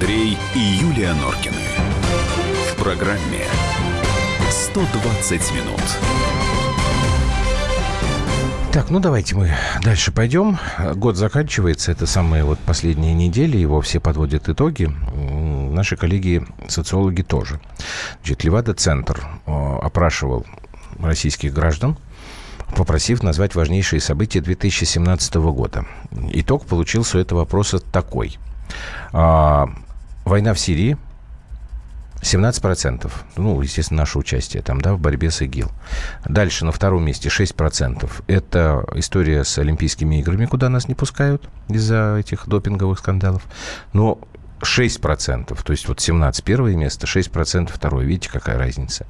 Андрей и Юлия Норкины. В программе 120 минут. Так, ну давайте мы дальше пойдем. Год заканчивается, это самые вот последние недели, его все подводят итоги. Наши коллеги-социологи тоже. Значит, Левада-центр э, опрашивал российских граждан, попросив назвать важнейшие события 2017 года. Итог получился у этого вопроса такой. Война в Сирии – 17%. Ну, естественно, наше участие там, да, в борьбе с ИГИЛ. Дальше на втором месте 6%. Это история с Олимпийскими играми, куда нас не пускают из-за этих допинговых скандалов. Но 6%, то есть вот 17 первое место, 6% второе. Видите, какая разница?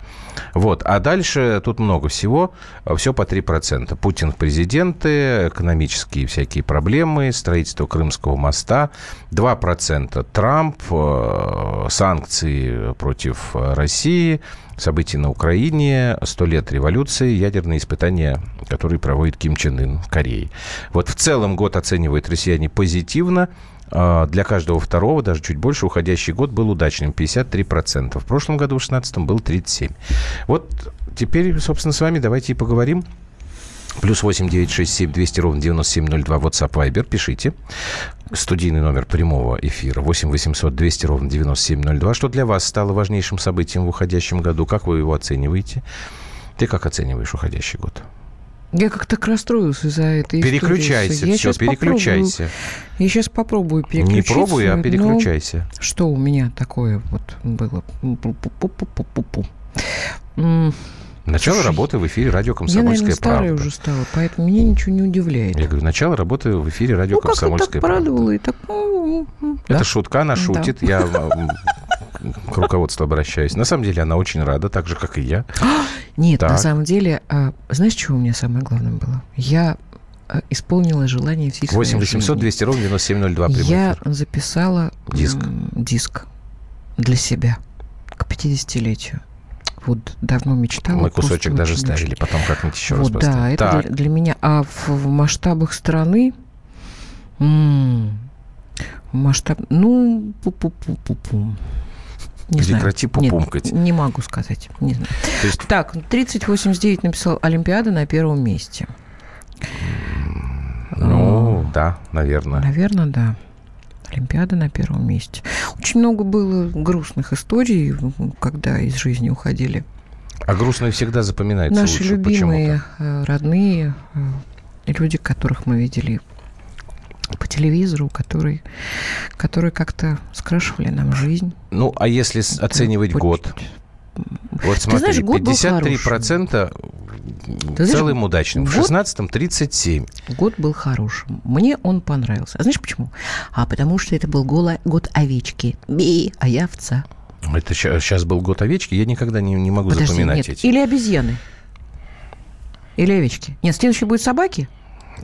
Вот. А дальше тут много всего. Все по 3%. Путин в президенты, экономические всякие проблемы, строительство Крымского моста. 2% Трамп, э, санкции против России, события на Украине, сто лет революции, ядерные испытания, которые проводит Ким Чен Ын в Корее. Вот в целом год оценивают россияне позитивно. А, для каждого второго, даже чуть больше, уходящий год был удачным, 53%. В прошлом году, в 2016, был 37%. Вот теперь, собственно, с вами давайте и поговорим. Плюс 8 9 6 7 200 ровно 9702 WhatsApp Viber. Пишите. Студийный номер прямого эфира 8 800 200 ровно 9702. Что для вас стало важнейшим событием в уходящем году? Как вы его оцениваете? Ты как оцениваешь уходящий год? Я как-то расстроился из-за этой Переключайся, истории. все, переключайся. Попробую, я сейчас попробую переключиться. Не пробуй, а переключайся. Что у меня такое вот было? Начало Слушай, работы в эфире радио «Комсомольская я, наверное, правда». старая уже стала, поэтому меня ничего не удивляет. Я говорю, начало работы в эфире радио ну, «Комсомольская правда». Ну, как и так порадовало. И так... Это да? шутка, она шутит. Да. Я к руководству обращаюсь. На самом деле она очень рада, так же, как и я. Нет, так. на самом деле, а, знаешь, что у меня самое главное было? Я а, исполнила желание всей 8 800 200 ровно 9702 Я записала диск. диск для себя к 50-летию. Вот давно мечтала. Мы кусочек даже очень ставили, потом как-нибудь еще вот, раз поставим. Да, это для, для меня. А в, в масштабах страны... М-м, масштаб... Ну, пу-пу-пу-пу-пу. Не Прекрати знаю. пупумкать. Нет, не могу сказать. Не знаю. То есть... Так, 3089 написал Олимпиада на первом месте. Ну, а, да, наверное. Наверное, да. Олимпиада на первом месте. Очень много было грустных историй, когда из жизни уходили. А грустные всегда запоминаются Наши лучше. любимые, э, родные, э, люди, которых мы видели телевизору, которые, которые как-то скрашивали нам жизнь. Ну, а если Это оценивать очень... год? Вот смотри, знаешь, год 53% ты целым знаешь, удачным. В 16-м 37. Год был хорошим. Мне он понравился. А знаешь почему? А потому что это был год овечки. Би, а я овца. Это сейчас был год овечки? Я никогда не, не могу Подожди, запоминать нет. эти. Или обезьяны. Или овечки. Нет, следующий будет собаки.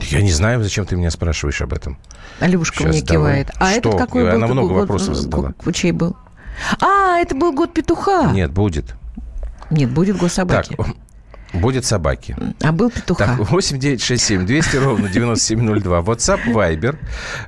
Я не знаю, зачем ты меня спрашиваешь об этом. А Левушка Сейчас мне давай. кивает. А Что? этот какой Она был? много год, вопросов задала. Чей был? А, это был год петуха. Нет, будет. Нет, будет год собаки. Так, Будет собаки. А был петуха. Так, 8 9 6 7 200 ровно 9702. WhatsApp, Viber.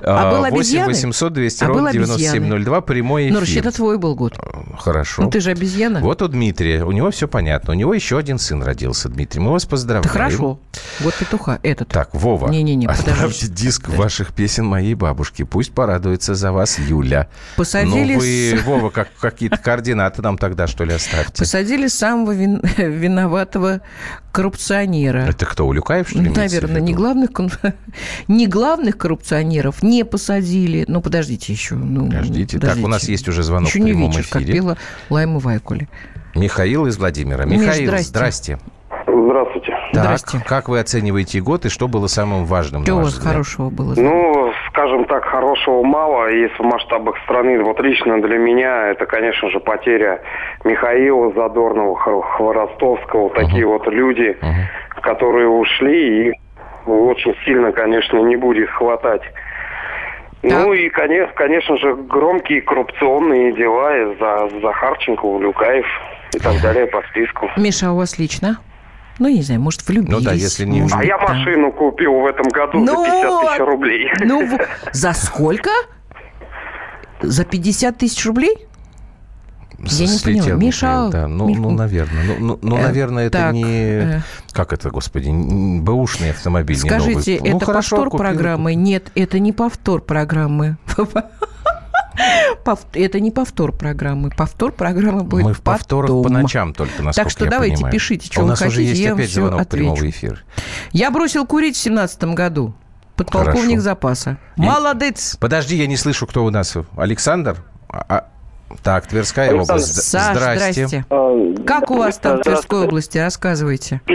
А был 8 800 200 а ровно 9702. Прямой эфир. Ну, это твой был год. Хорошо. Ну, ты же обезьяна. Вот у Дмитрия. У него все понятно. У него еще один сын родился, Дмитрий. Мы вас поздравляем. Да хорошо. Год петуха. Этот. Так, Вова. Не-не-не, Отправьте диск подожди. ваших песен моей бабушке. Пусть порадуется за вас Юля. Посадили... Ну, вы, Вова, как, какие-то координаты нам тогда, что ли, оставьте. Посадили самого вин... виноватого коррупционера. Это кто, Улюкаев, что ли? Наверное, не главных, не главных коррупционеров не посадили. Ну, подождите еще. Ну, подождите. подождите. Так, у нас есть уже звонок еще в прямом не вечер, эфире. как пела Лайма Вайкули. Михаил из Владимира. Михаил, Миш, здрасте. Здравствуйте. Так, Здрасте. как вы оцениваете год и что было самым важным? Что у вас взгляд? хорошего было? Ну, скажем так, хорошего мало. Если в масштабах страны, вот лично для меня, это, конечно же, потеря Михаила Задорнова, Хворостовского, uh-huh. такие вот люди, uh-huh. которые ушли, и очень сильно, конечно, не будет хватать. Так. Ну и, конечно, конечно же, громкие коррупционные дела из-за Захарченко, Улюкаев и так далее по списку. Миша, а у вас лично? Ну, не знаю, может, влюбились. Ну да, если не... А я машину купил в этом году ну, за 50 тысяч рублей. Ну, за сколько? За 50 тысяч рублей? Я не поняла. Миша... Да, ну, Миш- ну, наверное. Ну, ну, ну, Э, наверное, это так, не... э. Как это, господи? Бэушный автомобиль, не Скажите, новый. Ну, это хорошо, повтор купил. программы? Нет, это не повтор программы. Пов- Это не повтор программы. Повтор программы будет Мы в повторах потом. по ночам только, насколько Так что я давайте понимаю. пишите, что У вы нас уже хотите, есть я опять звонок прямого отвечу. эфира. Я бросил курить в семнадцатом году. Подполковник Хорошо. запаса. Я- Молодец. Подожди, я не слышу, кто у нас. Александр? А- а- Так, Тверская Александр. область. Саш, здрасте. А, Как у вас там в. Тверской области? Рассказывайте.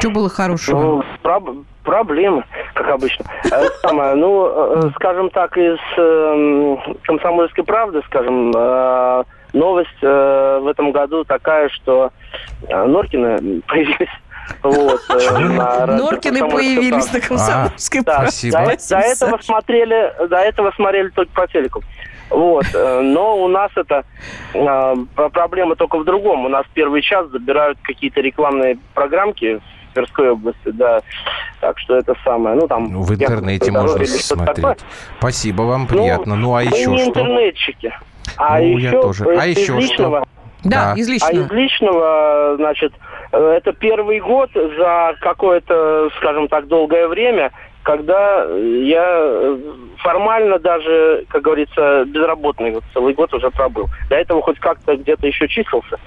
Что было хорошего? Ну, проб- проблемы, как обычно. Э, Самое, ну, э, скажем так, из э, комсомольской правды, скажем, э, новость э, в этом году такая, что э, Норкины появились. Вот, э, на Норкины «Комсомольская появились на комсомольской Да, правде. Спасибо. До, до этого смотрели, до этого смотрели только по телеку. Вот, э, но у нас это э, про- проблема только в другом. У нас первый час забирают какие-то рекламные программки в Тверской области, да. Так что это самое, ну там. Ну, В интернете можно что-то смотреть. такое. Спасибо вам, Ну, приятно. Ну, а Мы еще не что? интернетчики. А Ну, еще, я тоже. А еще что? Да, Да. из А личного. из личного, значит, э, это первый год за какое-то, скажем так, долгое время, когда я э, формально даже, как говорится, безработный вот целый год уже пробыл. До этого хоть как-то где-то еще числился.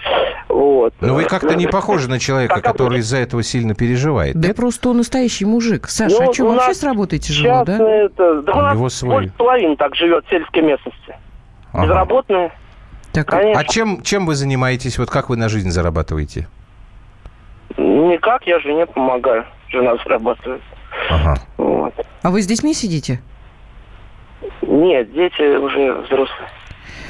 Вот. Ну, вы как-то не похожи на человека, Как который из-за этого сильно переживает. Да просто он настоящий мужик. Саша, Ну, а что, вообще с работой тяжело, да? Это... Да У у нас него свой. больше половины так живет в сельской местности. Ага. Безработные, Так, конечно. А чем, чем вы занимаетесь? Вот как вы на жизнь зарабатываете? Никак, я жене помогаю. Жена зарабатывает. Ага. А вы с детьми сидите? Нет, дети уже взрослые.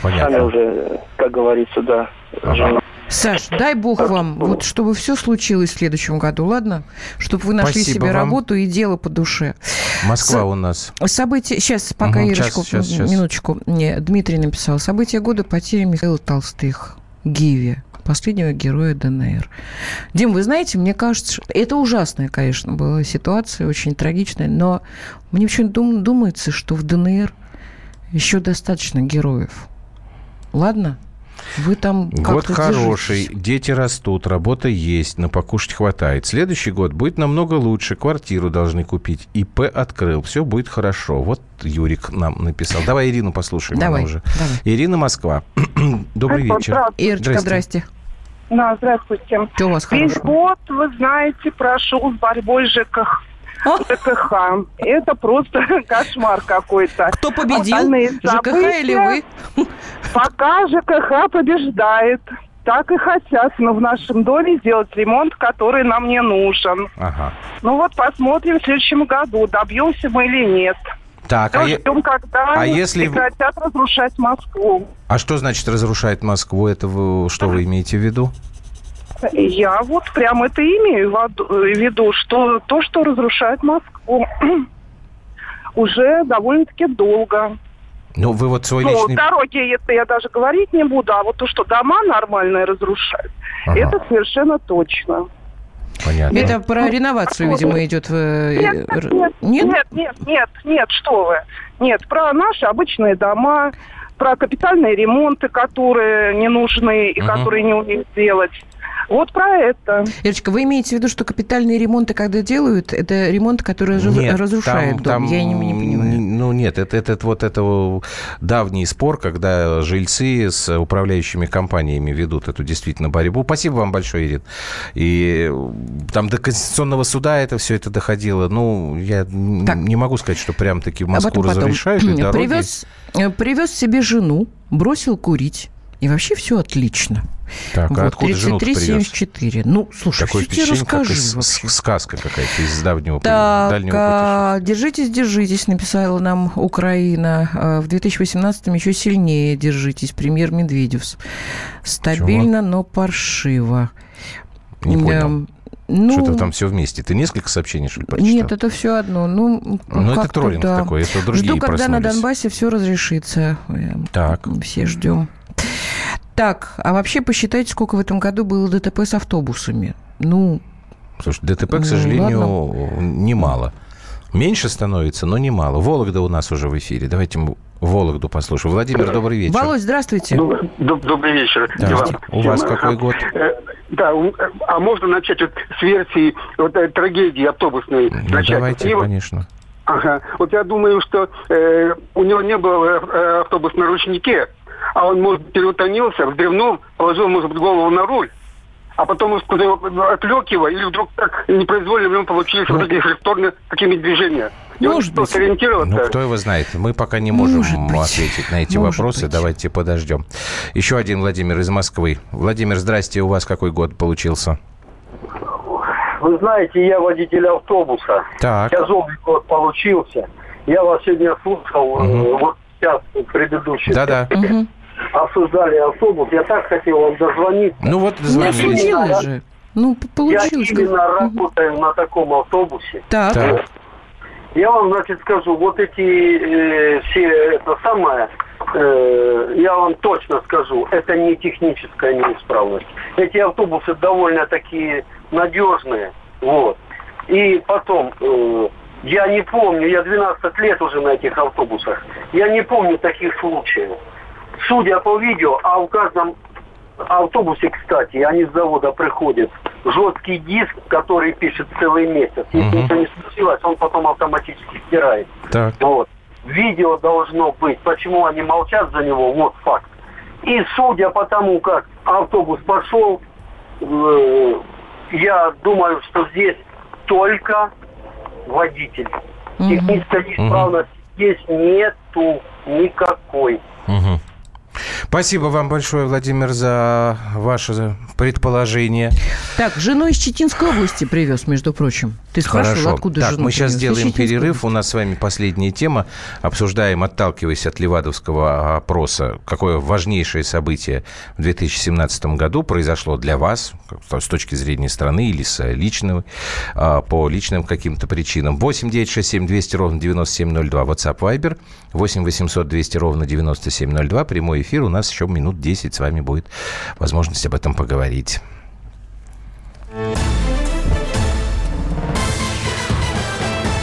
Сами Понятно. уже, как говорится, да, Ага. Саш, дай бог вам, вот чтобы все случилось в следующем году, ладно? Чтобы вы нашли Спасибо себе вам. работу и дело по душе. Москва С- у нас. События... Сейчас, пока Мгм, Ирочку, щас, щас. минуточку. Мне Дмитрий написал. События года потеря Михаила Толстых. Гиви. Последнего героя ДНР. Дим, вы знаете, мне кажется, что это ужасная, конечно, была ситуация, очень трагичная, но мне почему-то дум- думается, что в ДНР еще достаточно героев. Ладно? Вы там Год хороший, держитесь. дети растут, работа есть, на покушать хватает. Следующий год будет намного лучше, квартиру должны купить. ИП открыл, все будет хорошо. Вот Юрик нам написал. Давай Ирину послушаем. Давай, уже. давай. Ирина Москва. Добрый вечер. здравствуйте. Ирочка, Здрасте. здрасте. Да, здравствуйте. Что у вас Весь хорошего? год, вы знаете, прошел с борьбой ЖКХ. ЖКХ. Это просто кошмар какой-то. Кто победил? Остальные ЖКХ или вы? Пока ЖКХ побеждает. Так и хотят, но в нашем доме сделать ремонт, который нам не нужен. Ага. Ну вот посмотрим в следующем году, добьемся мы или нет. Так, а, ждем, когда а они если- прекратят разрушать Москву. а что значит разрушает Москву? Это вы- что вы имеете в виду? Я вот прям это имею в аду- в виду, что то, что разрушает Москву, уже довольно-таки долго. Ну, вы вот свой Ну, личный... дороги, это я даже говорить не буду, а вот то, что дома нормальные разрушают, Ага, это совершенно точно. понятно. Это про реновацию, видимо, идет. э, Нет, р- нет, Нет? нет, нет, нет, что вы. Нет, про наши обычные дома, про капитальные ремонты, которые не нужны и Мгм. которые не умеют делать. Вот про это. Ирочка, вы имеете в виду, что капитальные ремонты, когда делают, это ремонт, который Нет, разрушает там- дом? там, Я не, не понимаю. Ну нет, это, это вот это давний спор, когда жильцы с управляющими компаниями ведут эту действительно борьбу. Спасибо вам большое, Ирин. И э, там до Конституционного суда это все это доходило. Ну, я Так. не могу сказать, что прям таки в Об Москву потом. разрешают и дороги. Привез, э, привез себе жену, бросил курить. И вообще все отлично. Так, а Вот, откуда жену привез? 33-74. Ну, слушай, Такое что тебе впечатление, как сказка какая-то из давнего Так, дальнего а, держитесь, держитесь, написала нам Украина. А, В 2018-м еще сильнее держитесь, премьер Медведев. Стабильно, но паршиво. Не понял. Ну, Что-то там все вместе. Ты несколько сообщений, что ли, прочитал? Нет, это все одно. Ну, Ну, это троллинг да. такой, это другие Жду, когда на проснулись. Донбассе все разрешится. Так. Все ждем. Так, а вообще посчитайте, сколько в этом году было ДТП с автобусами. Ну, Слушай, ДТП, к Ну, сожалению, немало. Меньше становится, но немало. Вологда у нас уже в эфире. Давайте мы Вологду послушаем. Владимир, добрый вечер. Володь, здравствуйте. Доб- доб- Добрый вечер. Здравствуйте. У вас какой год? э, Да, а можно начать вот с версии вот, э, трагедии автобусной? Ну, начать? давайте, И вот- конечно. Ага. Вот я думаю, что э, у него не был э, э, автобус на ручнике, а он, может, переутомился, вздремнул, положил, может быть, голову на руль, а потом отвлек его, или вдруг так непроизвольно в нем получились вот эти рефлекторные какими движения. И Может быть. сориентироваться? Ну, кто его знает? Мы пока не можем Может быть. ответить на эти Может вопросы. быть. Давайте подождем. Еще один Владимир из Москвы. Владимир, здрасте. У вас какой год получился? Вы знаете, я водитель автобуса. Так. Тяжелый год получился. Я вас сегодня слушал, Мгм. вот сейчас предыдущий. Да-да. Мгм. Обсуждали автобус. Я так хотел вам дозвониться. Ну вот, Ну, звонили. случилось же. Ну, получилось. Я именно Мгм. работаю на таком автобусе. Так. Так. Я вам, значит, скажу, вот эти э, все, это самое, э, я вам точно скажу, это не техническая неисправность. Эти автобусы довольно такие надежные, вот. И потом, э, я не помню, я 12 лет уже на этих автобусах, я не помню таких случаев. Судя по видео, а в каждом автобусе, кстати, они с завода приходят, жесткий диск, который пишет целый месяц. Если Мгм. ничего не случилось, он потом автоматически стирает. Так. Вот. Видео должно быть. Почему они молчат за него? Вот факт. И судя по тому, как автобус пошел, э, я думаю, что здесь только водитель. Мгм. Технической неисправности здесь нету никакой. Мгм. Спасибо вам большое, Владимир, за ваше предположение. Так, жену из Читинской области привез, между прочим. Ты спрашивал, Хорошо. откуда так, жену мы сейчас привез? Сделаем перерыв. У нас с вами последняя тема. Обсуждаем, отталкиваясь от Левадовского опроса, какое важнейшее событие в 2017 году произошло для вас, с точки зрения страны или с личного, а, по личным каким-то причинам. 8 9 6 7 200 ровно 9702. WhatsApp Viber. 8 800 200 ровно 9702. Прямой эфир. У нас еще минут 10 с вами будет возможность об этом поговорить.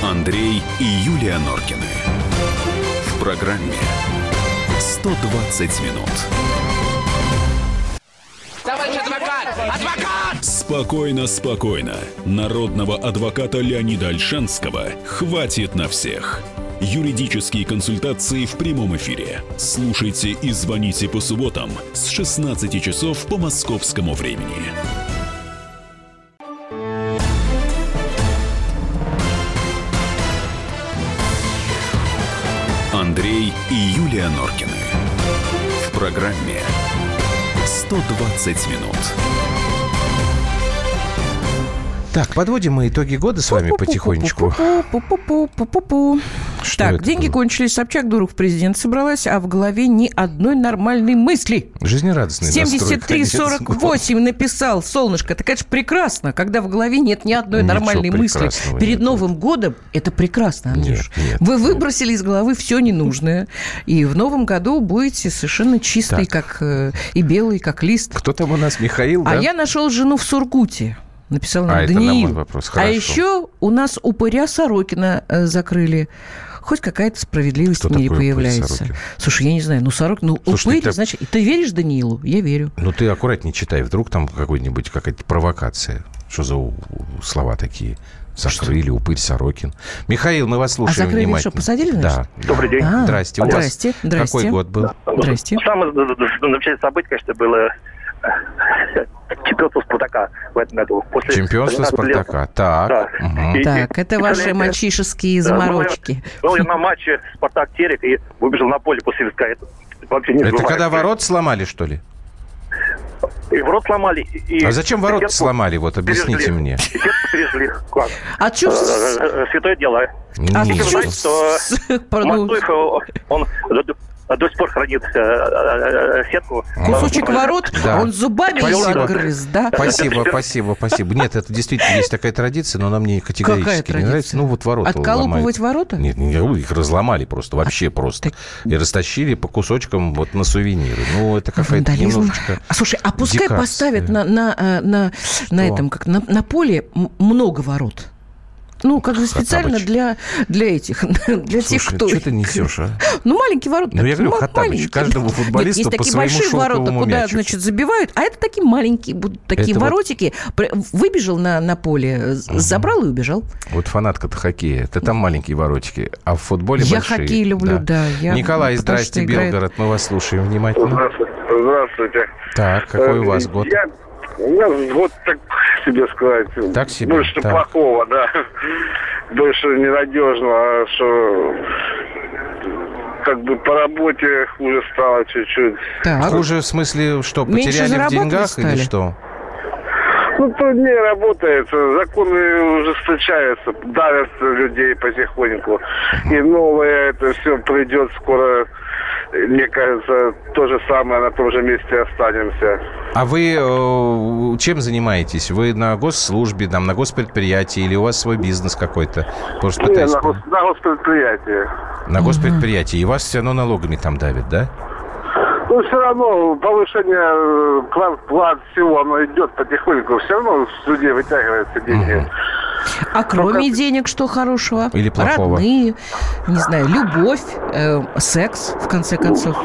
Андрей и Юлия Норкины. В программе 120 минут. Товарищ адвокат! Адвокат! Спокойно, спокойно. Народного адвоката Леонида Альшанского хватит на всех. Юридические консультации в прямом эфире. Слушайте и звоните по субботам с 16 часов по московскому времени. Андрей и Юлия Норкины. В программе 120 минут. Так, подводим мы итоги года с вами потихонечку. Что Так, деньги было? кончились, Собчак Дуров президент собралась, а в голове ни одной нормальной мысли. Жизнерадостный настрой, конечно, 73-48 написал Солнышко. Это, конечно, прекрасно, когда в голове нет ни одной Ничего нормальной мысли. Перед нет. Новым годом это прекрасно, Андрюш. Нет, нет, Вы нет. выбросили из головы все ненужное. И в Новом году будете совершенно чистый, Так. как э, и белый, как лист. Кто там у нас, Михаил, А да? я нашел жену в Сургуте. Написал нам А, это на Даниил. мой вопрос. А Хорошо. еще у нас упыря Сорокина э, закрыли. Хоть какая-то справедливость Кто в мире появляется. Слушай, я не знаю, ну Сорок, ну Слушай, упырь, ты- значит, ты веришь Даниилу? Я верю. Ну, ты аккуратнее читай. Вдруг там какой-нибудь какая-то провокация. Что за слова такие? Закрыли, упырь, Сорокин. Михаил, мы вас слушаем А закрыли, внимательно. что, посадили, Да. Добрый день. А, Здрасте. У вас Здрасте. Здрасте. Какой год был? Здрасте. Самое замечательное событие, конечно, было э, чемпионство Спартака в этом году. После Чемпионство 12 лет. Спартака. Так. Да. Мгм. И- Так, это ваши представляете, мальчишеские да, заморочки. Был я на матче Спартак Терек и выбежал на поле после виска. Это вообще не Это забываю. когда ворот сломали, что ли? И ворот сломали. И А зачем ворот сетку сломали? Вот объясните пережгли. мне. И сетку пережгли. Класс. А чё с- Э, э, Святое дело. а чё знаете, что э, он до- до сих пор хранит э, э, э, сетку. кусочек ворот, Да. он зубами Спасибо. отгрыз, да? Спасибо, спасибо, спасибо. Нет, это действительно есть такая традиция, но она мне категорически Какая не традиция? нравится. Ну, вот ворота Отколупывать ломают. ворота? Нет, не, их разломали просто, вообще просто. так- И растащили по кусочкам вот на сувениры. Ну, это какая-то немножечко... А слушай, а пускай дикация. поставят на, на, э, на, на этом, как на, на поле много ворот. Ну, как бы специально Хоттабыч. для, для этих, для тех, Слушай, кто... что ты несешь, а? Ну, маленькие ворота. Ну, я говорю, маленькие. Каждому Нет, футболисту есть по такие большие ворота, шелковому куда, мячику. значит, забивают, а это такие маленькие, будут такие Это вот- воротики. Пр- Выбежал на, на поле, з- забрал и убежал. Вот фанатка-то хоккея. Это там маленькие воротики, а в футболе Я большие. хоккей люблю, да, я- Николай, потому здрасте, играет- Белгород. Мы вас слушаем внимательно. Здравствуйте. Здравствуйте. Так, какой у вас Э, год? Я, у меня год, так себе сказать. Так себе, Больше так. плохого, да. Больше ненадежного, что как бы по работе хуже стало чуть-чуть. Так. Хуже в смысле, что, потеряли в деньгах стали? или что? Ну, труднее работается, законы ужесточаются, давят людей потихоньку. И новое это все придет скоро, мне кажется, то же самое на том же месте останемся. А вы э, чем занимаетесь? Вы на госслужбе, там, на госпредприятии или у вас свой бизнес какой-то? Просто Не, пытаюсь на, гос- на госпредприятии. На госпредприятии. И вас все равно налогами там давят, да? Ну, все равно повышение э, плат, плат всего, оно идет потихоньку. Все равно с людей вытягиваются деньги. А кроме денег, что хорошего? Или плохого? Родные, не знаю, любовь, э, секс, в конце концов.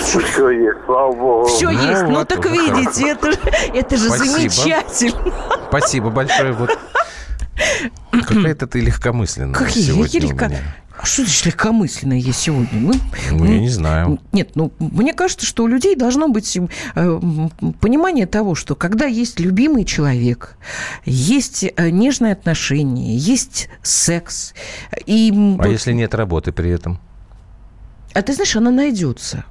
Все есть, слава богу. Все Ну есть. Ну, вот, так вот видите, это, же- это же Спасибо. замечательно. Спасибо большое. Вот. Какая-то ты легкомысленная Какие сегодня я у легко... А что значит легкомысленное есть сегодня? Ну, Ну, я не знаю. Нет, ну, мне кажется, что у людей должно быть э, понимание того, что когда есть любимый человек, есть э, нежные отношения, есть секс, и... А вот- если нет работы при этом? а ты знаешь, она найдется.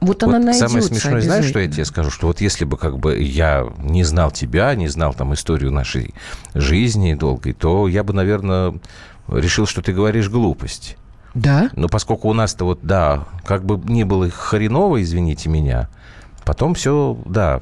Вот она Вот найдется самое смешное, знаешь, что я тебе скажу? Что вот если бы как бы я не знал тебя, не знал там историю нашей жизни долгой, то я бы, наверное, решил, что ты говоришь глупость. Да? Но поскольку у нас-то вот, да, как бы не было хреново, извините меня, потом все, да,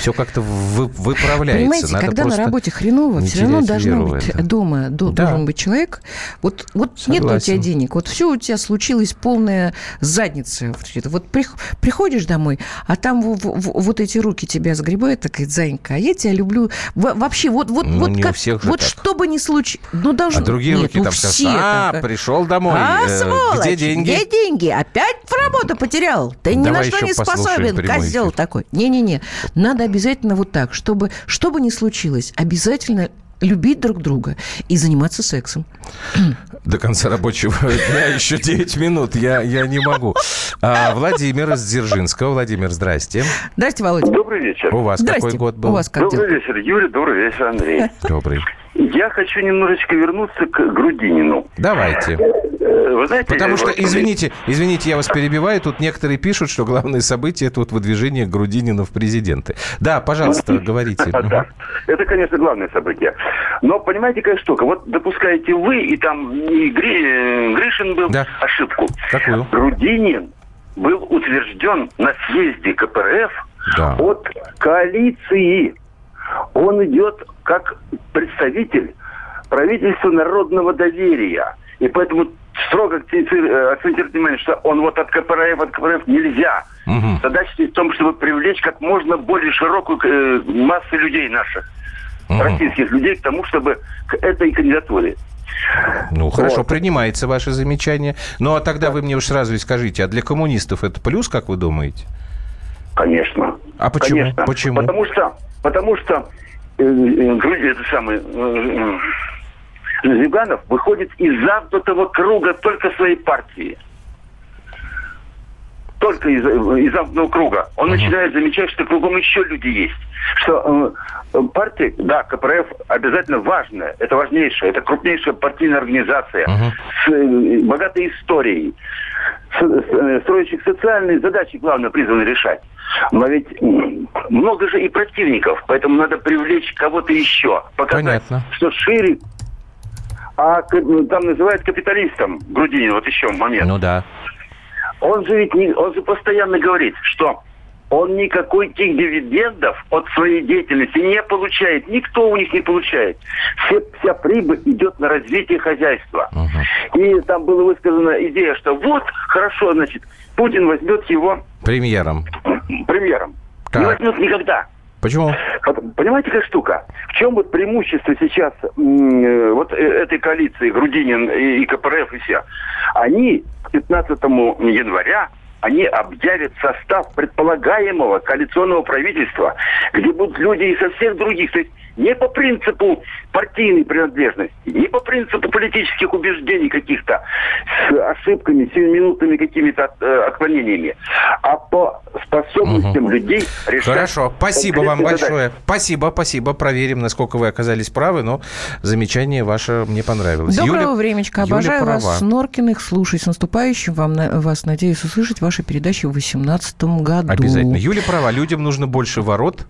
все как-то вы- выправляется. Понимаете, Надо когда на работе хреново, все равно должно быть это. дома, до- Да. должен быть человек. Вот, вот нет у тебя денег, вот все у тебя случилось полная задница. Вот прих- приходишь домой, а там во- во- во- вот эти руки тебя сгребают, так говорит, Занька, а я тебя люблю. Во- вообще, вот, вот, Ну, вот как, вот так. что бы ни случилось, ну должно. А другие Нет, руки ну, там все а, так. пришел домой, А, э, сволочь, где деньги? Где деньги? Опять работу потерял? Ты ни Давай на что не способен, козел такой. Не-не-не, надо обязательно вот так, чтобы, что бы ни случилось, обязательно любить друг друга и заниматься сексом. До конца рабочего дня еще 9 минут. Я, я не могу. А, Владимир из Дзержинского. Владимир, здрасте. Здрасте, Володя. Добрый вечер. У вас Здрасте. какой год был? У вас как Добрый дела? вечер, Юрий. Добрый вечер, Андрей. Добрый. Я хочу немножечко вернуться к Грудинину. Давайте. Э, Вы знаете, Потому что, вот- извините, извините, я вас перебиваю. Тут некоторые пишут, что главное событие это вот выдвижение Грудинина в президенты. Да, пожалуйста, говорите. Да, это, конечно, главное событие. Но понимаете, какая штука? Вот допускаете вы, и там и Гри- Гришин был Да. ошибку. Какую? Грудинин был утвержден на съезде КПРФ Да. от коалиции. Он идет как представитель правительства народного доверия. И поэтому строго э, акцентирую внимание, что он вот от КПРФ, от КПРФ нельзя. Мгм. Задача в том, чтобы привлечь как можно более широкую э, массу людей наших, Мгм. российских людей, к тому, чтобы к этой кандидатуре. Ну, хорошо, Вот. принимается ваше замечание. Ну, а тогда вы мне уж сразу и скажите, а для коммунистов это плюс, как вы думаете? Конечно. А почему? Конечно. Почему? Потому что, потому что это самый э, э, Зюганов выходит из замкнутого круга только своей партии. Только из, э, из замкнутого круга. Он начинает замечать, что кругом еще люди есть. Что э, э, партия, да, КПРФ обязательно важная. Это важнейшая, это крупнейшая партийная организация Мгм. с э, богатой историей, с, с, э, строящих социальные задачи, главное, призваны решать. Но ведь много же и противников, поэтому надо привлечь кого-то еще, показать, Понятно. что шире. А ну, там называют капиталистом Грудинин, вот еще момент. Ну да. Он же ведь не, он же постоянно говорит, что он никаких дивидендов от своей деятельности не получает. Никто у них не получает. Все, вся прибыль идет на развитие хозяйства. И там была высказана идея, что вот, хорошо, значит, Путин возьмет его Премьером. премьером. Так. Не возьмет никогда. Почему? Понимаете, какая штука? В чем вот преимущество сейчас м, вот э, этой коалиции Грудинин и, КПРФ и все? Они к 15 января они объявят состав предполагаемого коалиционного правительства, где будут люди и со других. То есть не по принципу партийной принадлежности, не по принципу политических убеждений каких-то с ошибками, сиюминутными какими-то э, отклонениями, а по способностям угу. людей решать... Хорошо, спасибо вам большое. Задачи. Спасибо, спасибо. Проверим, насколько вы оказались правы, но замечание ваше мне понравилось. Доброго Юля, времечка. Обожаю Юля вас, Сноркиных, слушать. С наступающим вам, вас надеюсь услышать ваши передачи в 2018 году. Обязательно. Юля права. Людям нужно больше ворот,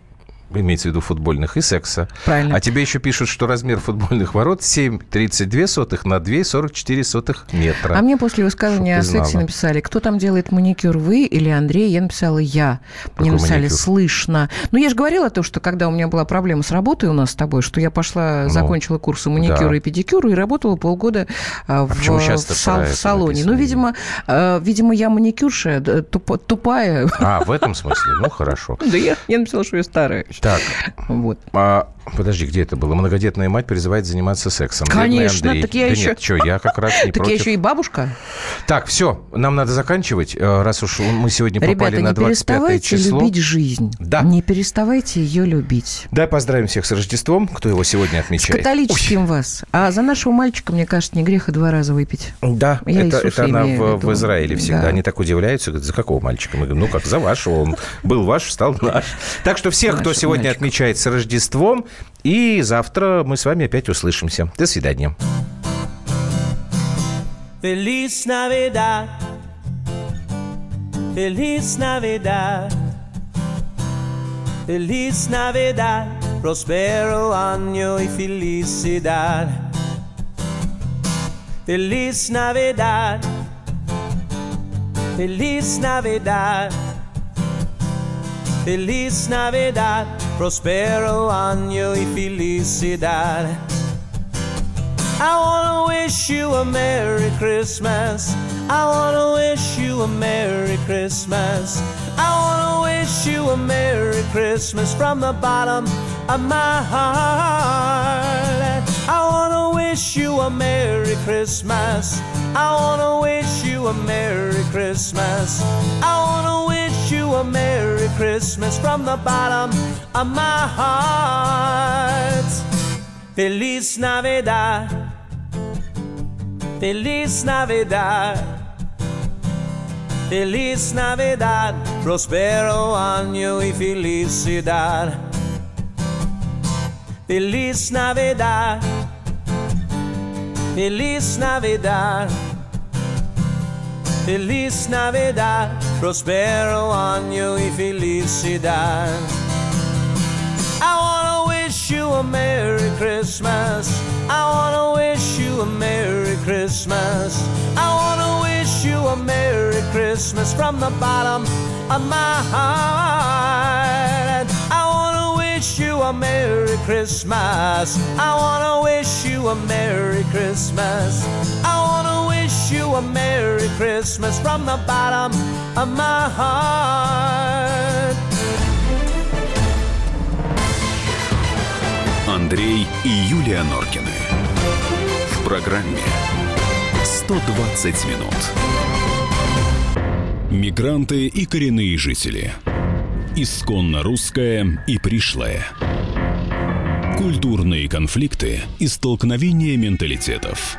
имеется в виду футбольных, и секса. Правильно. А тебе еще пишут, что размер футбольных ворот 7,32 сотых на 2,44 сотых метра. А мне после высказывания о сексе написали, кто там делает маникюр, вы или Андрей? Я написала я. Какой мне написали, маникюр? слышно. Ну, я же говорила то, что когда у меня была проблема с работой у нас с тобой, что я пошла, ну, закончила курсы маникюра да. и педикюра и работала полгода а, а в, в, сал, в салоне. Ну, видимо, э, видимо, я маникюрша, туп, тупая. А, в этом смысле? Ну, хорошо. Да я написала, что я старая. Так. Вот. А, подожди, где это было? Многодетная мать призывает заниматься сексом. Конечно, так я да еще... Нет, что, я как раз не Так против. я еще и бабушка. Так, все, нам надо заканчивать, э, раз уж мы сегодня попали Ребята, на 25 число. не переставайте любить жизнь. Да. Не переставайте ее любить. Дай поздравим всех с Рождеством, кто его сегодня отмечает. С католическим Ой. вас. А за нашего мальчика, мне кажется, не грех и два раза выпить. Да, я это, это она в, в Израиле всегда. Да. Они так удивляются, говорят, за какого мальчика? Мы говорим, ну как, за вашего. Он был ваш, стал наш. Так что всех, кто сегодня отмечает с Рождеством. И завтра мы с вами опять услышимся. До свидания. Feliz Navidad. Feliz Navidad. Feliz Navidad. Prospero año y felicidad. Feliz Navidad. Feliz Navidad. Feliz Navidad. Prospero año y felicidad. I wanna wish you a Merry Christmas. I wanna wish you a Merry Christmas. I wanna wish you a Merry Christmas from the bottom of my heart. I wanna wish you a Merry Christmas. I wanna wish you a Merry Christmas. I wanna wish a Merry Christmas from the bottom of my heart. Feliz Navidad. Feliz Navidad. Feliz Navidad. Prospero año y felicidad. Feliz Navidad. Feliz Navidad. Feliz Navidad. Prospero año y felicidad. I wanna wish you a Merry Christmas. I wanna wish you a Merry Christmas. I wanna wish you a Merry Christmas from the bottom of my heart. I wanna wish you a Merry Christmas. I wanna wish you a Merry Christmas. I a Merry Christmas from the bottom of my heart. Андрей и Юлия Норкины. В программе 120 минут. Мигранты и коренные жители. Исконно русское и пришлое. Культурные конфликты и столкновения менталитетов.